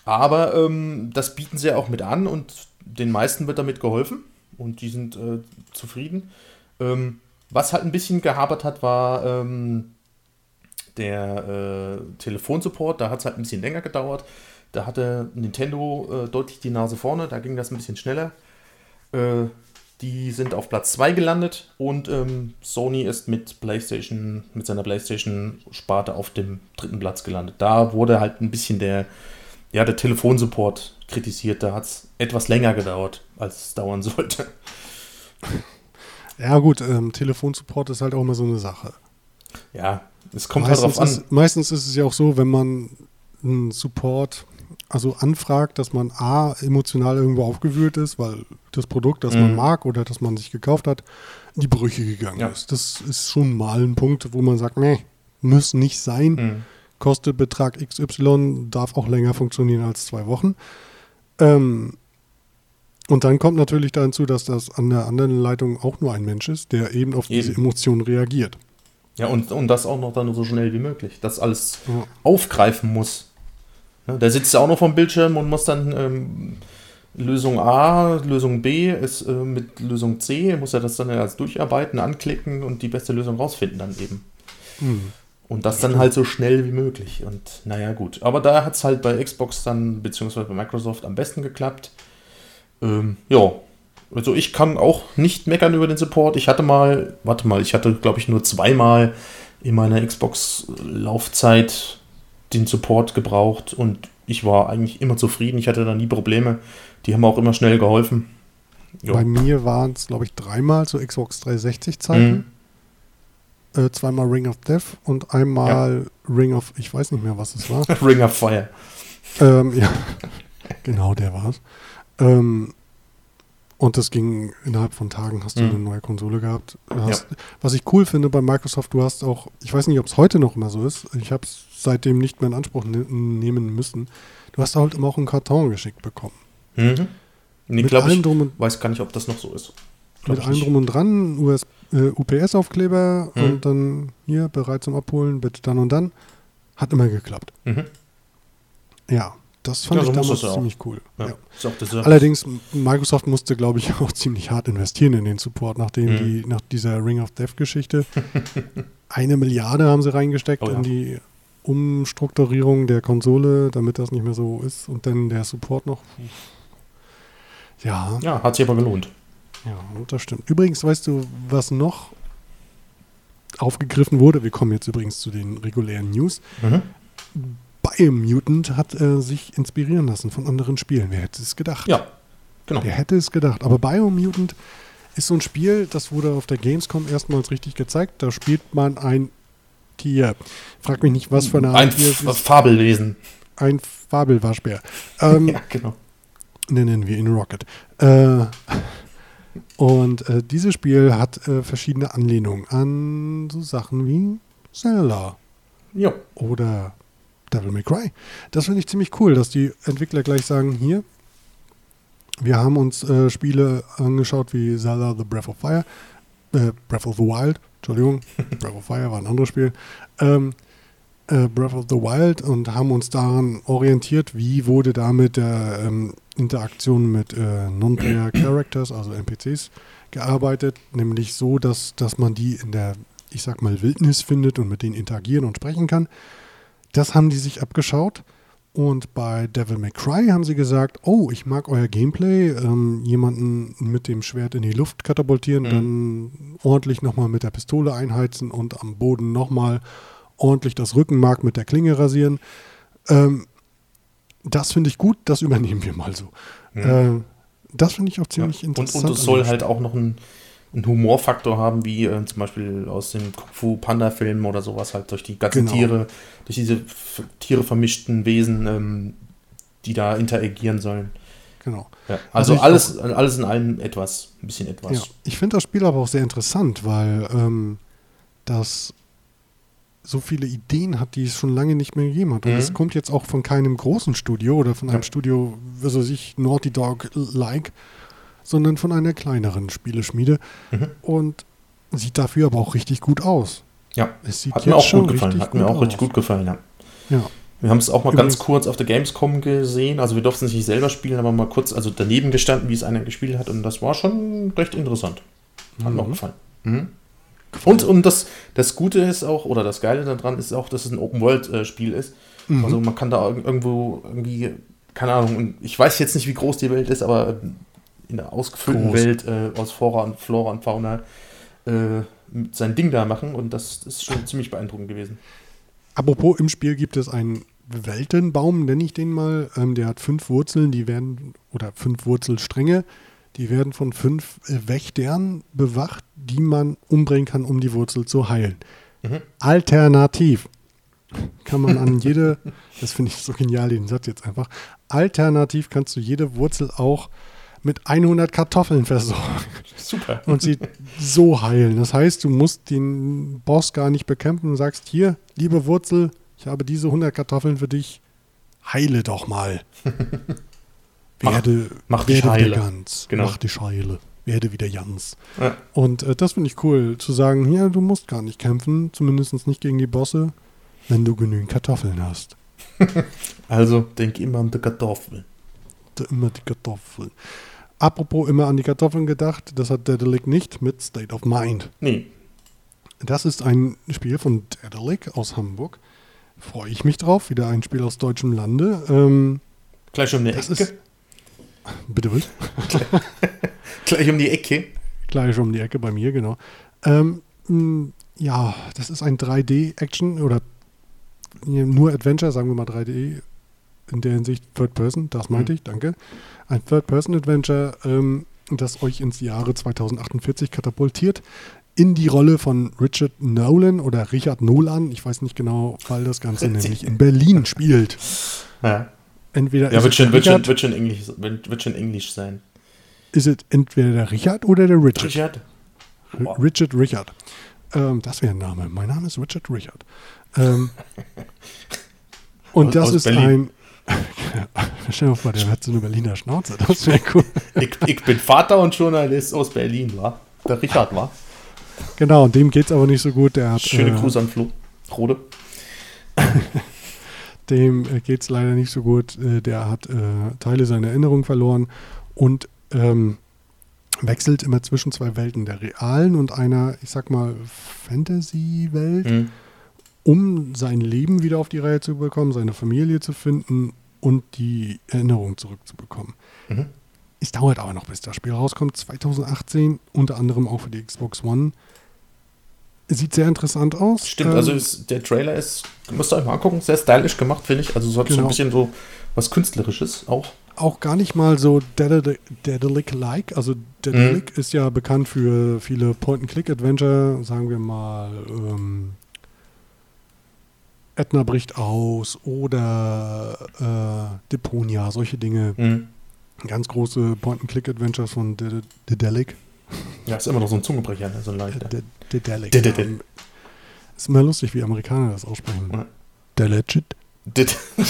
aber ähm, das bieten sie auch mit an und den meisten wird damit geholfen und die sind äh, zufrieden. Ähm, was halt ein bisschen gehabert hat, war ähm, der äh, Telefonsupport. Da hat es halt ein bisschen länger gedauert. Da hatte Nintendo äh, deutlich die Nase vorne, da ging das ein bisschen schneller. Äh, die sind auf Platz 2 gelandet und ähm, Sony ist mit PlayStation, mit seiner PlayStation-Sparte auf dem dritten Platz gelandet. Da wurde halt ein bisschen der, ja, der Telefonsupport kritisiert. Da hat es etwas länger gedauert, als es dauern sollte. Ja, gut, ähm, Telefonsupport ist halt auch immer so eine Sache. Ja, es kommt meistens, halt drauf an. Ist, meistens ist es ja auch so, wenn man einen Support also anfragt, dass man A, emotional irgendwo aufgewühlt ist, weil das Produkt, das man Mhm. mag oder das man sich gekauft hat, in die Brüche gegangen Ja. ist. Das ist schon mal ein Punkt, wo man sagt, nee, muss nicht sein. Mhm. kostet Betrag XY, darf auch länger funktionieren als zwei Wochen. Ähm, und dann kommt natürlich da hinzu, dass das an der anderen Leitung auch nur ein Mensch ist, der eben auf diese Eben. Emotionen reagiert. Ja, und, und das auch noch dann so schnell wie möglich. Das alles Ja. aufgreifen muss. Ja, der sitzt ja auch noch vom Bildschirm und muss dann ähm, Lösung A, Lösung B ist äh, mit Lösung C, muss er das dann als durcharbeiten, anklicken und die beste Lösung rausfinden dann eben. Hm. Und das dann halt so schnell wie möglich. Und naja, gut. Aber da hat es halt bei Xbox dann, beziehungsweise bei Microsoft am besten geklappt. Ähm, ja. Also ich kann auch nicht meckern über den Support. Ich hatte mal, warte mal, ich hatte, glaube ich, nur zweimal in meiner Xbox-Laufzeit den Support gebraucht und ich war eigentlich immer zufrieden. Ich hatte da nie Probleme. Die haben auch immer schnell geholfen. Ja. Bei mir waren es, glaube ich, dreimal zu Xbox 360 Zeiten. Mhm. Äh, zweimal Ring of Death und einmal Ring of, ich weiß nicht mehr, was es war. <laughs> Ring of Fire. ähm, ja, <laughs> genau, der war's. Ähm, und das ging innerhalb von Tagen, hast du Mhm. eine neue Konsole gehabt. Hast, Was ich cool finde bei Microsoft, du hast auch, ich weiß nicht, ob es heute noch immer so ist, ich habe es seitdem nicht mehr in Anspruch ne nehmen müssen, du hast halt immer auch einen Karton geschickt bekommen. Mhm. Nee, mit allem ich, drum und, weiß gar nicht, ob das noch so ist. Glaub mit allem nicht. drum und dran, US, äh, UPS-Aufkleber Mhm. und dann hier bereit zum Abholen, bitte dann und dann. Hat immer geklappt. Mhm. Ja, das fand Ja, so ich damals ziemlich cool. Ja. Ja. Allerdings, Microsoft musste, glaube ich, <laughs> auch ziemlich hart investieren in den Support, nachdem Mhm. die, nach dieser Ring of Death-Geschichte <laughs> eine Milliarde haben sie reingesteckt Oh in die Umstrukturierung der Konsole, damit das nicht mehr so ist. Und dann der Support noch. Ja, Ja, hat sich aber gelohnt. ja, das stimmt. Übrigens, weißt du, was noch aufgegriffen wurde. Wir kommen jetzt übrigens zu den regulären News. Mhm. Biomutant hat äh, sich inspirieren lassen von anderen Spielen. Wer hätte es gedacht? Ja, genau. Wer hätte es gedacht? Aber Biomutant ist so ein Spiel, das wurde auf der Gamescom erstmals richtig gezeigt. Da spielt man ein Tier. Frag mich nicht, was für eine Ein Art Tier es F ist. Fabelwesen. Ein Fabelwaschbär. Ähm, <laughs> Ja, genau. nennen wir ihn Rocket. Äh, und äh, dieses Spiel hat äh, verschiedene Anlehnungen an so Sachen wie Zelda Jo. oder Devil May Cry. Das finde ich ziemlich cool, dass die Entwickler gleich sagen, hier, wir haben uns äh, Spiele angeschaut wie Zelda The Breath of Fire, äh, Breath of the Wild, Entschuldigung, <laughs> Breath of Fire war ein anderes Spiel, ähm, äh, Breath of the Wild und haben uns daran orientiert, wie wurde da mit der ähm, Interaktion mit äh, Non-Player <coughs> Characters, also NPCs, gearbeitet, nämlich so, dass, dass man die in der, ich sag mal, Wildnis findet und mit denen interagieren und sprechen kann. Das haben die sich abgeschaut. Und bei Devil May Cry haben sie gesagt, oh, ich mag euer Gameplay, ähm, jemanden mit dem Schwert in die Luft katapultieren, Mhm. dann ordentlich nochmal mit der Pistole einheizen und am Boden nochmal ordentlich das Rückenmark mit der Klinge rasieren. Ähm, das finde ich gut, das übernehmen wir mal so. Ähm, das finde ich auch Mhm. Ja. ziemlich Und, interessant. und es soll halt auch noch einen, einen Humorfaktor haben, wie äh, zum Beispiel aus den Kung Fu Panda Filmen oder sowas, halt durch die ganzen Genau. Tiere, durch diese Tiere vermischten Wesen, ähm, die da interagieren sollen. Genau. Ja, Also also alles, alles in allem etwas, ein bisschen etwas. Ja, ich finde das Spiel aber auch sehr interessant, weil ähm, das so viele Ideen hat, die es schon lange nicht mehr gegeben hat. Und Mhm. es kommt jetzt auch von keinem großen Studio oder von einem Ja. Studio, was weiß ich, Naughty Dog-like, sondern von einer kleineren Spieleschmiede. Mhm. Und sieht dafür aber auch richtig gut aus. Ja, Es sieht hat mir auch gut gefallen. Hat mir auch richtig gut gefallen, ja. Ja, Wir haben es auch mal Übrigens- ganz kurz auf der Gamescom gesehen. Also wir durften es nicht selber spielen, aber mal kurz also daneben gestanden, wie es einer gespielt hat. Und das war schon recht interessant. Hat mir auch Mhm. gefallen. Mhm. Und, und das, das Gute ist auch, oder das Geile daran ist auch, dass es ein Open-World-Spiel ist. Mhm. Also man kann da irg- irgendwo irgendwie, keine Ahnung, ich weiß jetzt nicht, wie groß die Welt ist, aber in der ausgefüllten Groß. Welt äh, aus Flora und, Flora und Fauna äh, sein Ding da machen. Und das ist schon ziemlich beeindruckend gewesen. Apropos, im Spiel gibt es einen Weltenbaum, nenne ich den mal. Ähm, der hat fünf Wurzeln, die werden, oder fünf Wurzelstränge, die werden von fünf äh, Wächtern bewacht, die man umbringen kann, um die Wurzel zu heilen. Mhm. Alternativ kann man an jede, <laughs> das finde ich so genial, den Satz jetzt einfach, alternativ kannst du jede Wurzel auch mit 100 Kartoffeln versorgen Super. und sie so heilen. Das heißt, du musst den Boss gar nicht bekämpfen und sagst, hier, liebe Wurzel, ich habe diese 100 Kartoffeln für dich, heile doch mal. <laughs> Mach- Werde, mach dich werde heile. wieder ganz. Genau. Mach dich heile. Werde wieder ganz. Ja. Und äh, das finde ich cool, zu sagen, ja, du musst gar nicht kämpfen, zumindest nicht gegen die Bosse, wenn du genügend Kartoffeln hast. <laughs> Also denk immer an die Kartoffeln. Da Immer die Kartoffeln. Apropos immer an die Kartoffeln gedacht, das hat Dedelic nicht mit State of Mind. Nee. Das ist ein Spiel von Dedelic aus Hamburg. Freue ich mich drauf. Wieder ein Spiel aus deutschem Lande. Ähm, Gleich um die Ecke. ist. Bitte was? <laughs> Gleich um die Ecke. Gleich um die Ecke bei mir, genau. Ähm, ja, das ist ein 3D-Action oder nur Adventure, sagen wir mal 3D in der Hinsicht Third Person, das meinte Mhm. ich, danke. Ein Third-Person-Adventure, ähm, das euch ins Jahre 2048 katapultiert. In die Rolle von Richard Nolan oder Richard Nolan, ich weiß nicht genau, weil das Ganze nämlich in Berlin spielt. Ja, Entweder ja wird, schon, wird, schon, wird, schon Englisch, wird, wird schon Englisch sein. ist es entweder der Richard oder der Richard. Richard? R- Richard Richard. Ähm, das wäre ein Name. Mein Name ist Richard Richard. Ähm, <laughs> und Aus- das aus ist Berlin. ein. <laughs> Stell dir mal vor, der hat so eine Berliner Schnauze. Das wäre cool. <laughs> Ich, ich bin Vater und Journalist aus Berlin, war. Der Richard war. Genau, und dem geht es aber nicht so gut. Der hat, Schöne äh, Grüße an Flo. Rode. <laughs> Dem äh, geht es leider nicht so gut. Äh, der hat äh, Teile seiner Erinnerung verloren und ähm, wechselt immer zwischen zwei Welten, der realen und einer, ich sag mal, Fantasy-Welt. Mhm. Um sein Leben wieder auf die Reihe zu bekommen, seine Familie zu finden und die Erinnerung zurückzubekommen. Mhm. Es dauert aber noch, bis das Spiel rauskommt. 2018, unter anderem auch für die Xbox One. Sieht sehr interessant aus. Stimmt, Ähm, also ist, der Trailer ist, müsst ihr euch mal angucken, sehr stylisch gemacht, finde ich. Also so hat so ein Genau. bisschen so was Künstlerisches auch. auch gar nicht mal so Dedelic-like. Also Dedelic ist ja bekannt für viele Point-and-Click-Adventure, sagen wir mal ähm, Edna bricht aus oder äh, Deponia, solche Dinge. Mhm. Ganz große Point-and-Click-Adventures von Ded- Dedelic. Ja, ist immer noch so ein Zungenbrecher, ne? so ein leichter. Ded- Dedelic. Ähm, Ist immer lustig, wie Amerikaner das aussprechen. Did, <laughs>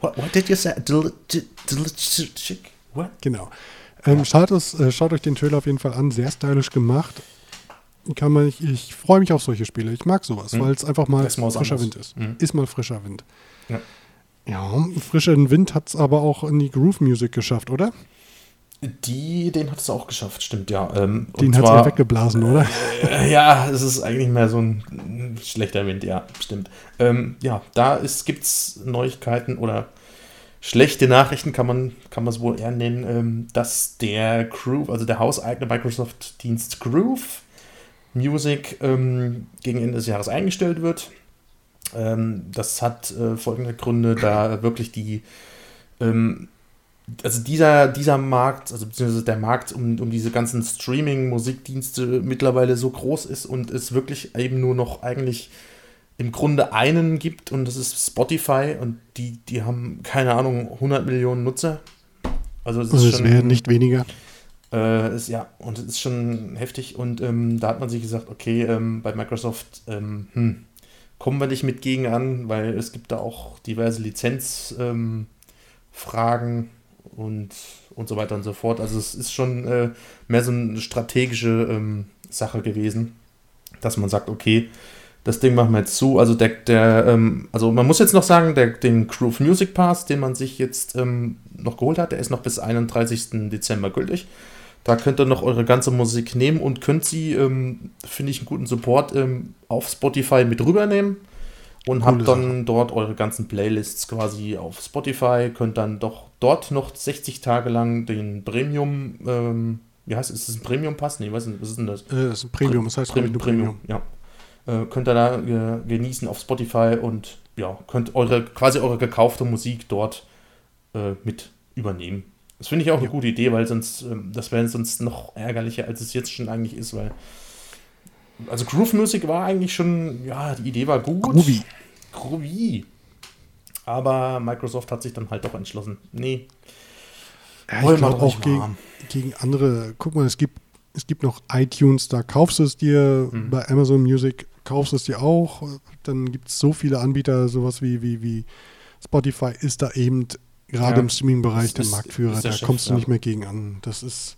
what, did you say? What? Genau. Ähm, schaut, es, äh, schaut euch den Trailer auf jeden Fall an, sehr stylisch gemacht. Kann man, ich, ich freue mich auf solche Spiele. Ich mag sowas, Mhm. weil es einfach mal mal frischer anderes. Wind ist. Mhm. Ist mal frischer Wind. Ja. Ja, frischen Wind hat es aber auch in die Groove Music geschafft, oder? Die, den hat es auch geschafft, stimmt, ja. Ähm, Den hat zwar- ja weggeblasen, oder? Äh, <laughs> ja, es ist eigentlich mehr so ein schlechter Wind, ja, stimmt. Ähm, ja, da gibt es Neuigkeiten oder schlechte Nachrichten, kann man kann man es wohl eher nennen, ähm, dass der Groove, also der hauseigene Microsoft-Dienst Groove Music ähm, gegen Ende des Jahres eingestellt wird. Ähm, das hat äh, folgende Gründe, da wirklich die ähm, also dieser, dieser Markt, also beziehungsweise der Markt um, um diese ganzen Streaming-Musikdienste mittlerweile so groß ist und es wirklich eben nur noch eigentlich im Grunde einen gibt und das ist Spotify und die, die haben, keine Ahnung, 100 Millionen Nutzer. Also es Also ist es schon, wäre nicht weniger. Äh, ist, ja, und es ist schon heftig und ähm, da hat man sich gesagt, okay, ähm, bei Microsoft ähm, hm, kommen wir nicht mit gegen an, weil es gibt da auch diverse Lizenzfragen ähm, und, und so weiter und so fort. Also es ist schon äh, mehr so eine strategische ähm, Sache gewesen, dass man sagt, okay, das Ding machen wir jetzt zu. Also der, der ähm, also man muss jetzt noch sagen, der, den Groove Music Pass, den man sich jetzt ähm, noch geholt hat, der ist noch bis 31. Dezember gültig. Da könnt ihr noch eure ganze Musik nehmen und könnt sie, ähm, finde ich, einen guten Support ähm, auf Spotify mit rübernehmen. Und Coole habt dann dort eure ganzen Playlists quasi auf Spotify, könnt dann doch dort noch 60 Tage lang den Premium, ähm, wie heißt es, ist es ein Premium-Pass? Nee, was ist, was ist denn das? Äh, das ist ein Premium, das heißt ich nur Premium. ja. Äh, könnt ihr da äh, genießen auf Spotify und ja, könnt eure, quasi eure gekaufte Musik dort äh, mit übernehmen. Das finde ich auch eine gute Idee, weil sonst, ähm, das wäre sonst noch ärgerlicher, als es jetzt schon eigentlich ist, weil also Groove Music war eigentlich schon, ja, die Idee war gut. Groovy. Groovy. Aber Microsoft hat sich dann halt doch entschlossen. Nee, Ja, ich glaube auch gegen, gegen andere. Guck mal, es gibt, es gibt noch iTunes, da kaufst du es dir, Mhm. bei Amazon Music kaufst du es dir auch. Dann gibt es so viele Anbieter, sowas wie, wie, wie Spotify ist da eben gerade Ja. im Streaming-Bereich der Marktführer. der da Chef, kommst du ja. nicht mehr gegen an. Das ist,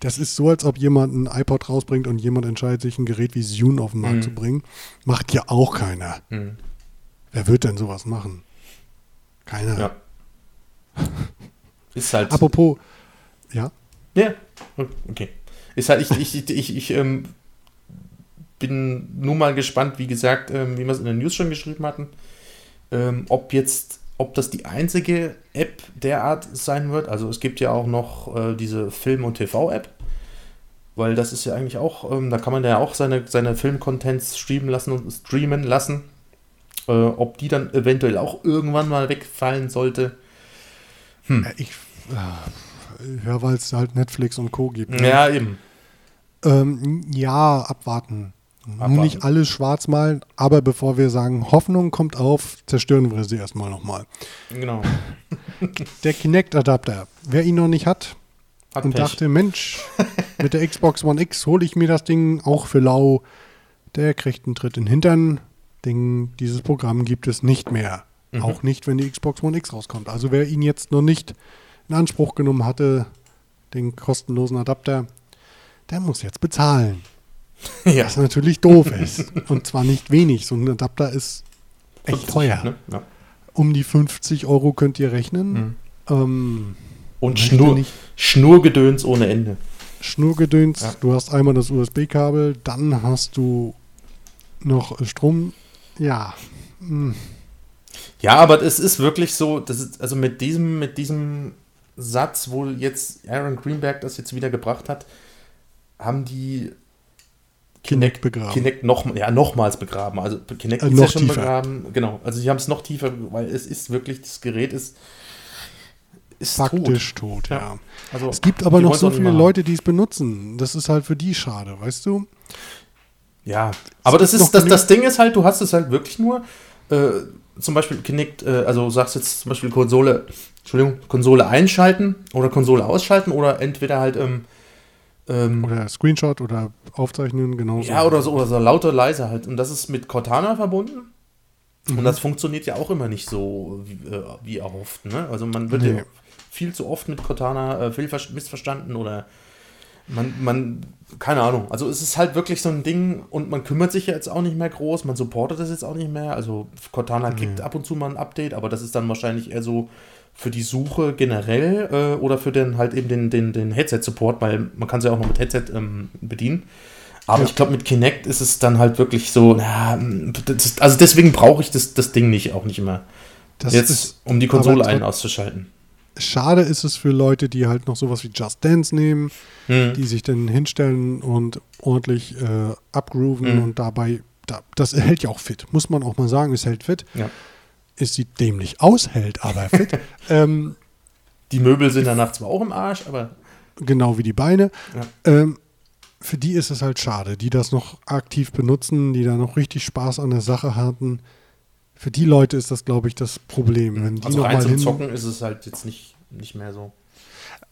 das ist so, als ob jemand ein iPod rausbringt und jemand entscheidet, sich ein Gerät wie Zune auf den Markt Mhm. zu bringen. Macht ja auch keiner. Hm. Wer wird denn sowas machen? Keiner. Ja. Ist halt. Apropos, ja, Ja, okay. Ist halt, ich, ich, ich, ich ähm, bin nur mal gespannt, wie gesagt, ähm, wie wir es in der News schon geschrieben hatten, ähm, ob jetzt, ob das die einzige App derart sein wird. Also es gibt ja auch noch äh, diese Film- und TV-App, weil das ist ja eigentlich auch, ähm, da kann man ja auch seine, seine Film-Contents streamen lassen und streamen lassen. Äh, ob die dann eventuell auch irgendwann mal wegfallen sollte. Äh, Ich, äh, ja, weil es halt Netflix und Co. gibt. ne? Ja, eben. Ähm, ja, abwarten. Abwarten. Nicht alles schwarz malen, aber bevor wir sagen, Hoffnung kommt auf, zerstören wir sie erstmal nochmal. Genau. <laughs> Der Kinect-Adapter, wer ihn noch nicht hat Hat und Pech. dachte, Mensch, mit der Xbox One X hole ich mir das Ding auch für lau, der kriegt einen Tritt in den Hintern. Denn dieses Programm gibt es nicht mehr. Mhm. Auch nicht, wenn die Xbox One X rauskommt. Also wer ihn jetzt noch nicht in Anspruch genommen hatte, den kostenlosen Adapter, der muss jetzt bezahlen. Ja. Was natürlich doof ist. Und zwar nicht wenig. So ein Adapter ist echt 50, teuer. Ne? Ja. Um die 50 Euro könnt ihr rechnen. Mhm. Ähm, Und Schnur, Schnurgedöns ohne Ende. Schnurgedöns. Ja. Du hast einmal das USB-Kabel, dann hast du noch Strom. Ja. Hm. Ja, aber es ist wirklich so, das ist, also mit diesem, mit diesem Satz, wo jetzt Aaron Greenberg das jetzt wieder gebracht hat, haben die Kinect begraben. Kinect noch, ja, nochmals begraben. Also Kinect Äh, ist ja schon tiefer. begraben. Genau. Also sie haben es noch tiefer, weil es ist wirklich, das Gerät ist, ist Faktisch tot, ja. Ja. Also, Es gibt aber noch so viele. Leute, die es benutzen. Das ist halt für die schade, weißt du? Ja, aber das ist das, das Ding ist halt, du hast es halt wirklich nur, äh, zum Beispiel Kinect, äh, also sagst jetzt zum Beispiel Konsole, Entschuldigung, Konsole einschalten oder Konsole ausschalten oder entweder halt, ähm, ähm, Oder Screenshot oder aufzeichnen, genauso. ja, oder so, oder so lauter, leise halt. Und das ist mit Cortana verbunden. Mhm. Und das funktioniert ja auch immer nicht so wie, äh, wie erhofft. Ne? Also man wird Nee. ja viel zu oft mit Cortana äh, missverstanden oder man, man, keine Ahnung. Also es ist halt wirklich so ein Ding und man kümmert sich ja jetzt auch nicht mehr groß, man supportet das jetzt auch nicht mehr. Also Cortana kriegt Nee. ab und zu mal ein Update, aber das ist dann wahrscheinlich eher so für die Suche generell äh, oder für den halt eben den, den, den Headset-Support, weil man kann sie ja auch noch mit Headset ähm, bedienen. Aber Ja. ich glaube, mit Kinect ist es dann halt wirklich so, na, ist, also deswegen brauche ich das, das Ding nicht, auch nicht immer. das Jetzt, ist, um die Konsole ein- auszuschalten. schade ist es für Leute, die halt noch sowas wie Just Dance nehmen, Hm. die sich dann hinstellen und ordentlich äh, abgrooven Mhm. und dabei, da, das hält ja auch fit, muss man auch mal sagen, es hält fit. Ja. Es sieht dämlich aus, hält aber fit. <laughs> ähm, Die Möbel sind danach zwar auch im Arsch, aber genau wie die Beine. Ja. Ähm, für die ist es halt schade, die das noch aktiv benutzen, die da noch richtig Spaß an der Sache hatten. Für die Leute ist das, glaube ich, das Problem. Wenn die also noch rein mal zum Zocken ist es halt jetzt nicht, nicht mehr so.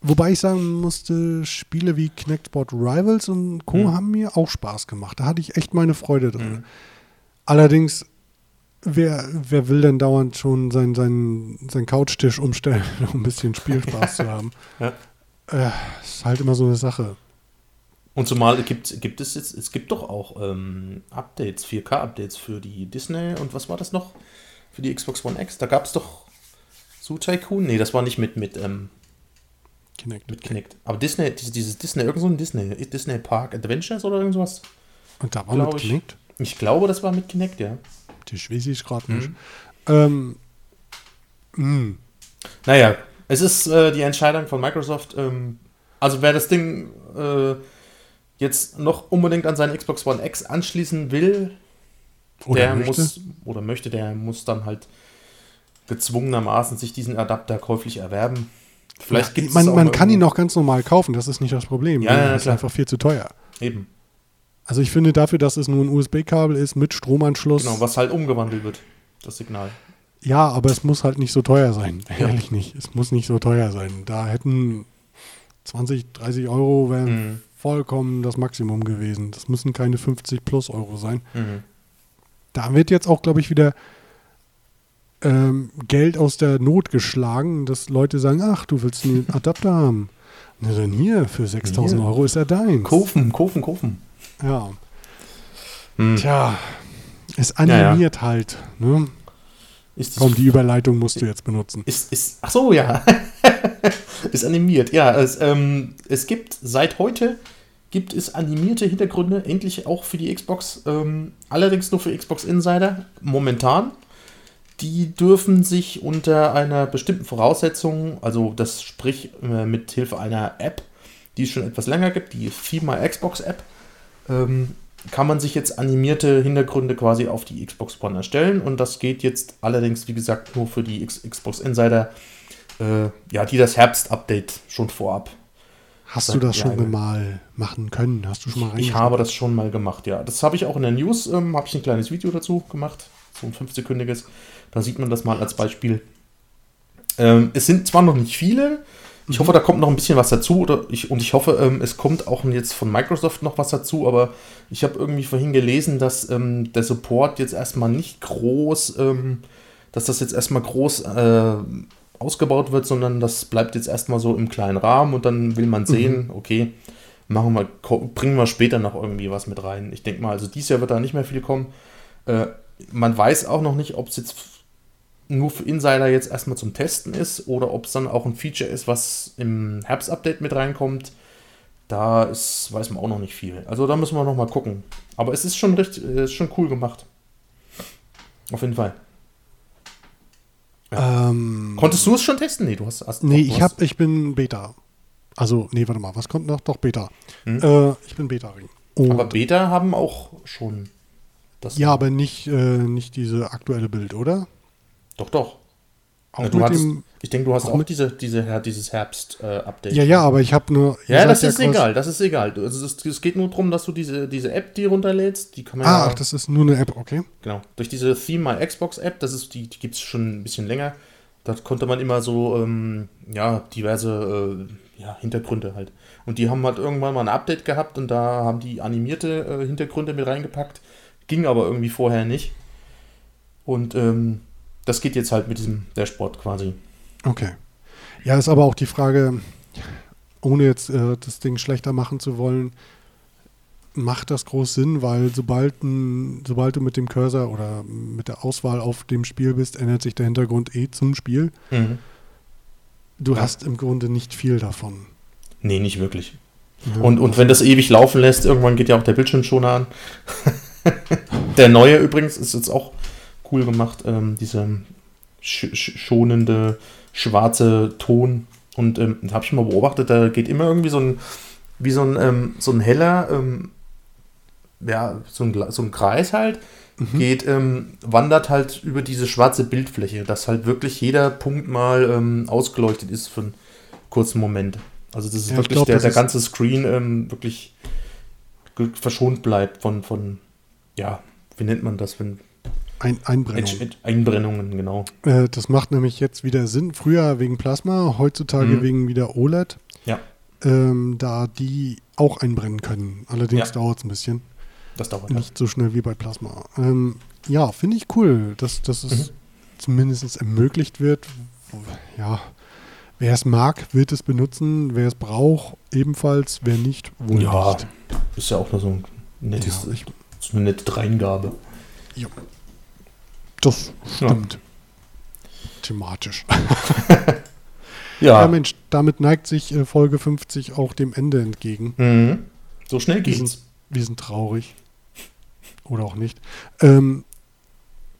Wobei ich sagen musste, Spiele wie Kinectsport Rivals und Co. Mhm. haben mir auch Spaß gemacht. Da hatte ich echt meine Freude drin. Mhm. Allerdings, wer, wer will denn dauernd schon seinen sein, sein Couchtisch umstellen, <laughs> um ein bisschen Spielspaß zu haben? <laughs> Ja. Äh, ist halt immer so eine Sache. Und zumal gibt, gibt es jetzt, es gibt doch auch ähm, Updates, 4K-Updates für die Disney und was war das noch? Für die Xbox One X. Da gab es doch Zoo Tycoon? Nee, das war nicht mit, mit, ähm, Kinect. mit Kinect. Aber Disney, dieses, dieses Disney, irgend so ein Disney, Disney Park Adventures oder irgendwas? Und da war mit ich. Kinect? Ich glaube, das war mit Kinect, ja. Das weiß ich gerade nicht. Mhm. Ähm, mh. Naja, es ist äh, die Entscheidung von Microsoft. Ähm, also wer das Ding äh, jetzt noch unbedingt an seine Xbox One X anschließen will, Oder der möchte. muss oder möchte, der muss dann halt gezwungenermaßen sich diesen Adapter käuflich erwerben. Vielleicht Ja, gibt es man, man kann ihn auch ganz normal kaufen, das ist nicht das Problem. Ja, ja, das ist klar. einfach viel zu teuer. eben Also ich finde dafür, dass es nur ein USB-Kabel ist mit Stromanschluss. genau, was halt umgewandelt wird, das Signal. Ja, aber es muss halt nicht so teuer sein. Ja. Ehrlich nicht. Es muss nicht so teuer sein. Da hätten 20, 30 Euro wären Mhm. vollkommen das Maximum gewesen. Das müssen keine 50 plus Euro sein. Mhm. Da wird jetzt auch, glaube ich, wieder ähm, Geld aus der Not geschlagen, dass Leute sagen, ach, du willst einen <laughs> Adapter haben. Na dann hier, für 6000 Hier. Euro ist er deins. Kaufen, kaufen, kaufen. Ja. Hm. Tja, es Ja, ja. animiert halt. Ne? Komm, die Überleitung musst du jetzt benutzen. Ist, ist, ach so, ja. <laughs> ist animiert. Ja, es, ähm, es gibt seit heute gibt es animierte Hintergründe, endlich auch für die Xbox. Ähm, allerdings nur für Xbox Insider momentan. Die dürfen sich unter einer bestimmten Voraussetzung, also das sprich äh, mit Hilfe einer App, die es schon etwas länger gibt, die Thema Xbox App, ähm, kann man sich jetzt animierte Hintergründe quasi auf die Xbox One erstellen und das geht jetzt allerdings, wie gesagt, nur für die X Xbox Insider, äh, ja, die das Herbst-Update schon vorab. Hast du das schon mal machen können? Hast du schon mal Ich habe das schon mal gemacht, ja. Das habe ich auch in der News, ähm, habe ich ein kleines Video dazu gemacht, so ein fünfsekündiges. Da sieht man das mal als Beispiel. Ähm, es sind zwar noch nicht viele, ich hoffe, da kommt noch ein bisschen was dazu oder ich, und ich hoffe, ähm, es kommt auch jetzt von Microsoft noch was dazu, aber ich habe irgendwie vorhin gelesen, dass ähm, der Support jetzt erstmal nicht groß, ähm, dass das jetzt erstmal groß äh, ausgebaut wird, sondern das bleibt jetzt erstmal so im kleinen Rahmen und dann will man sehen, okay, machen wir, bringen wir später noch irgendwie was mit rein. Ich denke mal, also dieses Jahr wird da nicht mehr viel kommen. Äh, man weiß auch noch nicht, ob es jetzt nur für Insider jetzt erstmal zum Testen ist oder ob es dann auch ein Feature ist, was im Herbst-Update mit reinkommt. Da ist, weiß man auch noch nicht viel. Also da müssen wir noch mal gucken. Aber es ist schon richtig, ist schon cool gemacht. Auf jeden Fall. Ähm, Konntest du es schon testen? Nee, du hast. hast nee, ich, hab, ich bin Beta. Also, nee, warte mal, was kommt noch? Doch, Beta. Hm? Äh, ich bin Beta-Ring. Und Aber Beta haben auch schon das. ja, aber nicht, äh, nicht diese aktuelle Bild, oder? Doch, doch. Auch du mit hattest, dem, ich denke, du hast auch auch mit- diese, diese, dieses Herbst-Update. ja, ja, aber ich habe nur. Ja, das ist quasi- egal, das ist egal. Also es, es geht nur darum, dass du diese, diese App, die runterlädst, die kann man Ah, ja, ach, das ist nur eine App, okay. genau, durch diese Theme My Xbox App, das ist, die, die gibt es schon ein bisschen länger, da konnte man immer so, ähm, ja, diverse äh, ja, Hintergründe halt. Und die haben halt irgendwann mal ein Update gehabt und da haben die animierte äh, Hintergründe mit reingepackt, ging aber irgendwie vorher nicht. Und ähm, das geht jetzt halt mit diesem Dashboard quasi. Okay. Ja, ist aber auch die Frage, ohne jetzt äh, das Ding schlechter machen zu wollen, macht das groß Sinn, weil sobald, ein, sobald du mit dem Cursor oder mit der Auswahl auf dem Spiel bist, ändert sich der Hintergrund eh zum Spiel. Mhm. Du Ja. hast im Grunde nicht viel davon. Nee, nicht wirklich. Ja. Und, und wenn das ewig laufen lässt, irgendwann geht ja auch der Bildschirmschoner an. <laughs> der neue übrigens ist jetzt auch cool gemacht, ähm, dieser sch sch schonende schwarze Ton. Und ähm, habe ich mal beobachtet, da geht immer irgendwie so ein, wie so ein, ähm, so ein heller, ähm, ja, so ein, so ein Kreis halt, Mhm. geht, ähm, wandert halt über diese schwarze Bildfläche, dass halt wirklich jeder Punkt mal ähm, ausgeleuchtet ist für einen kurzen Moment. Also das ist Ja, ich wirklich glaub, der, der ganze Screen wirklich verschont bleibt von, von, ja, wie nennt man das, wenn Ein, Einbrennung. Edge- Edge- Einbrennungen, genau. Äh, das macht nämlich jetzt wieder Sinn. Früher wegen Plasma, heutzutage Mhm. wegen wieder OLED. Ja. Ähm, da die auch einbrennen können. Allerdings Ja. dauert es ein bisschen. Das dauert ja. Nicht so schnell wie bei Plasma. Ähm, ja, finde ich cool, dass, dass es Mhm. zumindest ermöglicht wird. Ja, wer es mag, wird es benutzen. Wer es braucht, ebenfalls. Wer nicht, wohl Ja, nicht. ist ja auch nur so ein nettes, Ja, ich, so eine nette Dreingabe. ja. Das Ja. stimmt. Thematisch. <laughs> Ja. Ja, Mensch, damit neigt sich äh, Folge 50 auch dem Ende entgegen. mhm. so schnell Wir geht's. sind, wir sind traurig. Oder auch nicht. Ähm,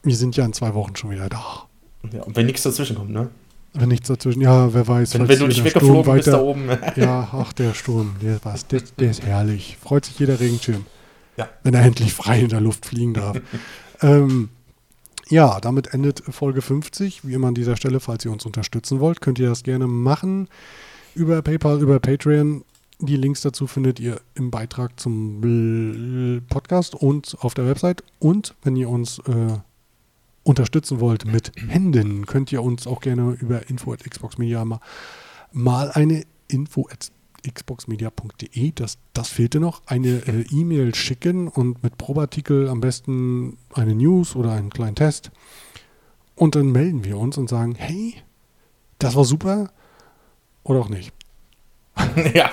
wir sind ja in zwei Wochen schon wieder da. Ja, und wenn nichts dazwischen kommt, ne? Wenn nichts dazwischen, ja, wer weiß. Wenn, wenn du nicht weggeflogen bist da weiter- oben. <laughs> Ja, ach, der Sturm, der, was, der, der ist herrlich. Freut sich jeder Regenschirm. Ja. Wenn er endlich frei in der Luft fliegen darf. <laughs> ähm, ja, damit endet Folge 50. Wie immer an dieser Stelle, falls ihr uns unterstützen wollt, könnt ihr das gerne machen. Über PayPal, über Patreon. Die Links dazu findet ihr im Beitrag zum Podcast und auf der Website. Und wenn ihr uns äh, unterstützen wollt mit Händen, könnt ihr uns auch gerne über info at xboxmedia mal, mal eine info at xboxmedia.de, das, das fehlte noch, eine äh, E-Mail schicken und mit Probeartikel am besten eine News oder einen kleinen Test. Und dann melden wir uns und sagen, hey, das war super oder auch nicht. <laughs> ja,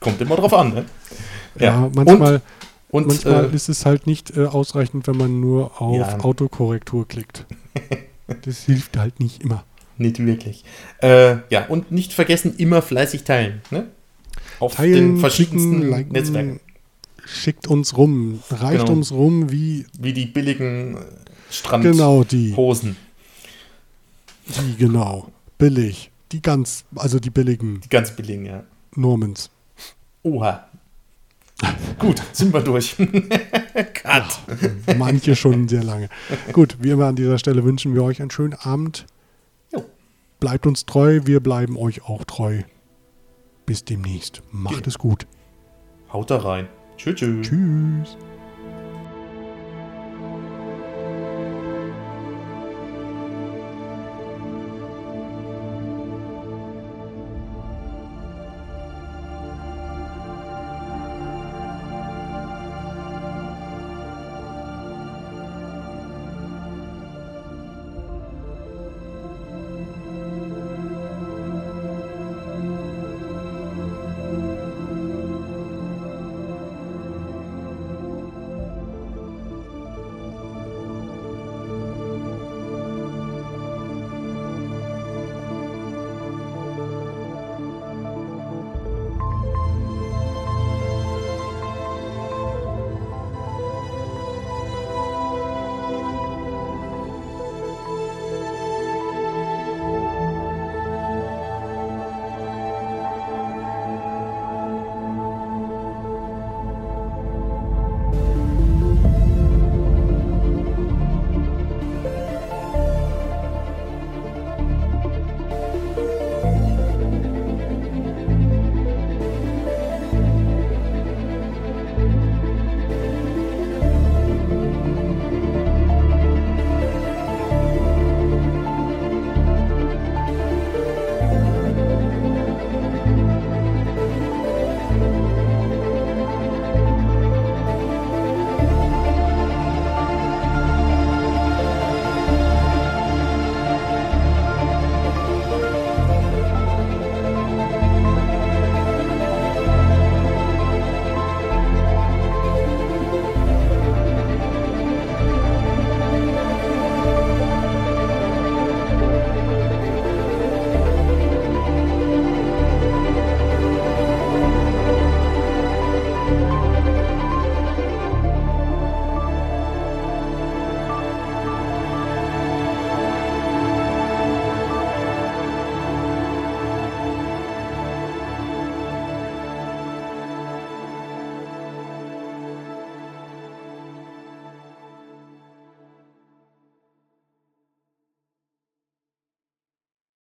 kommt immer drauf an, ne? Ja, manchmal, Und, und manchmal äh, ist es halt nicht äh, ausreichend, wenn man nur auf Ja. Autokorrektur klickt. <laughs> Das hilft halt nicht immer. nicht wirklich. Äh, ja, und nicht vergessen, immer fleißig teilen, ne? Auf Teilen, den verschiedensten klicken, liken, Netzwerken. Schickt uns rum, reicht Genau. uns rum wie Wie die billigen äh, Strandhosen. genau die, die genau, billig, die ganz, also die billigen Die ganz billigen, ja. Normans. Oha. Gut, sind wir durch. <laughs> Cut. Manche schon sehr lange. Gut, wie immer an dieser Stelle wünschen wir euch einen schönen Abend. Jo. Bleibt uns treu, wir bleiben euch auch treu. Bis demnächst. Macht Genau. es gut. Haut da rein. Tschüss. tschüss. Tschüss.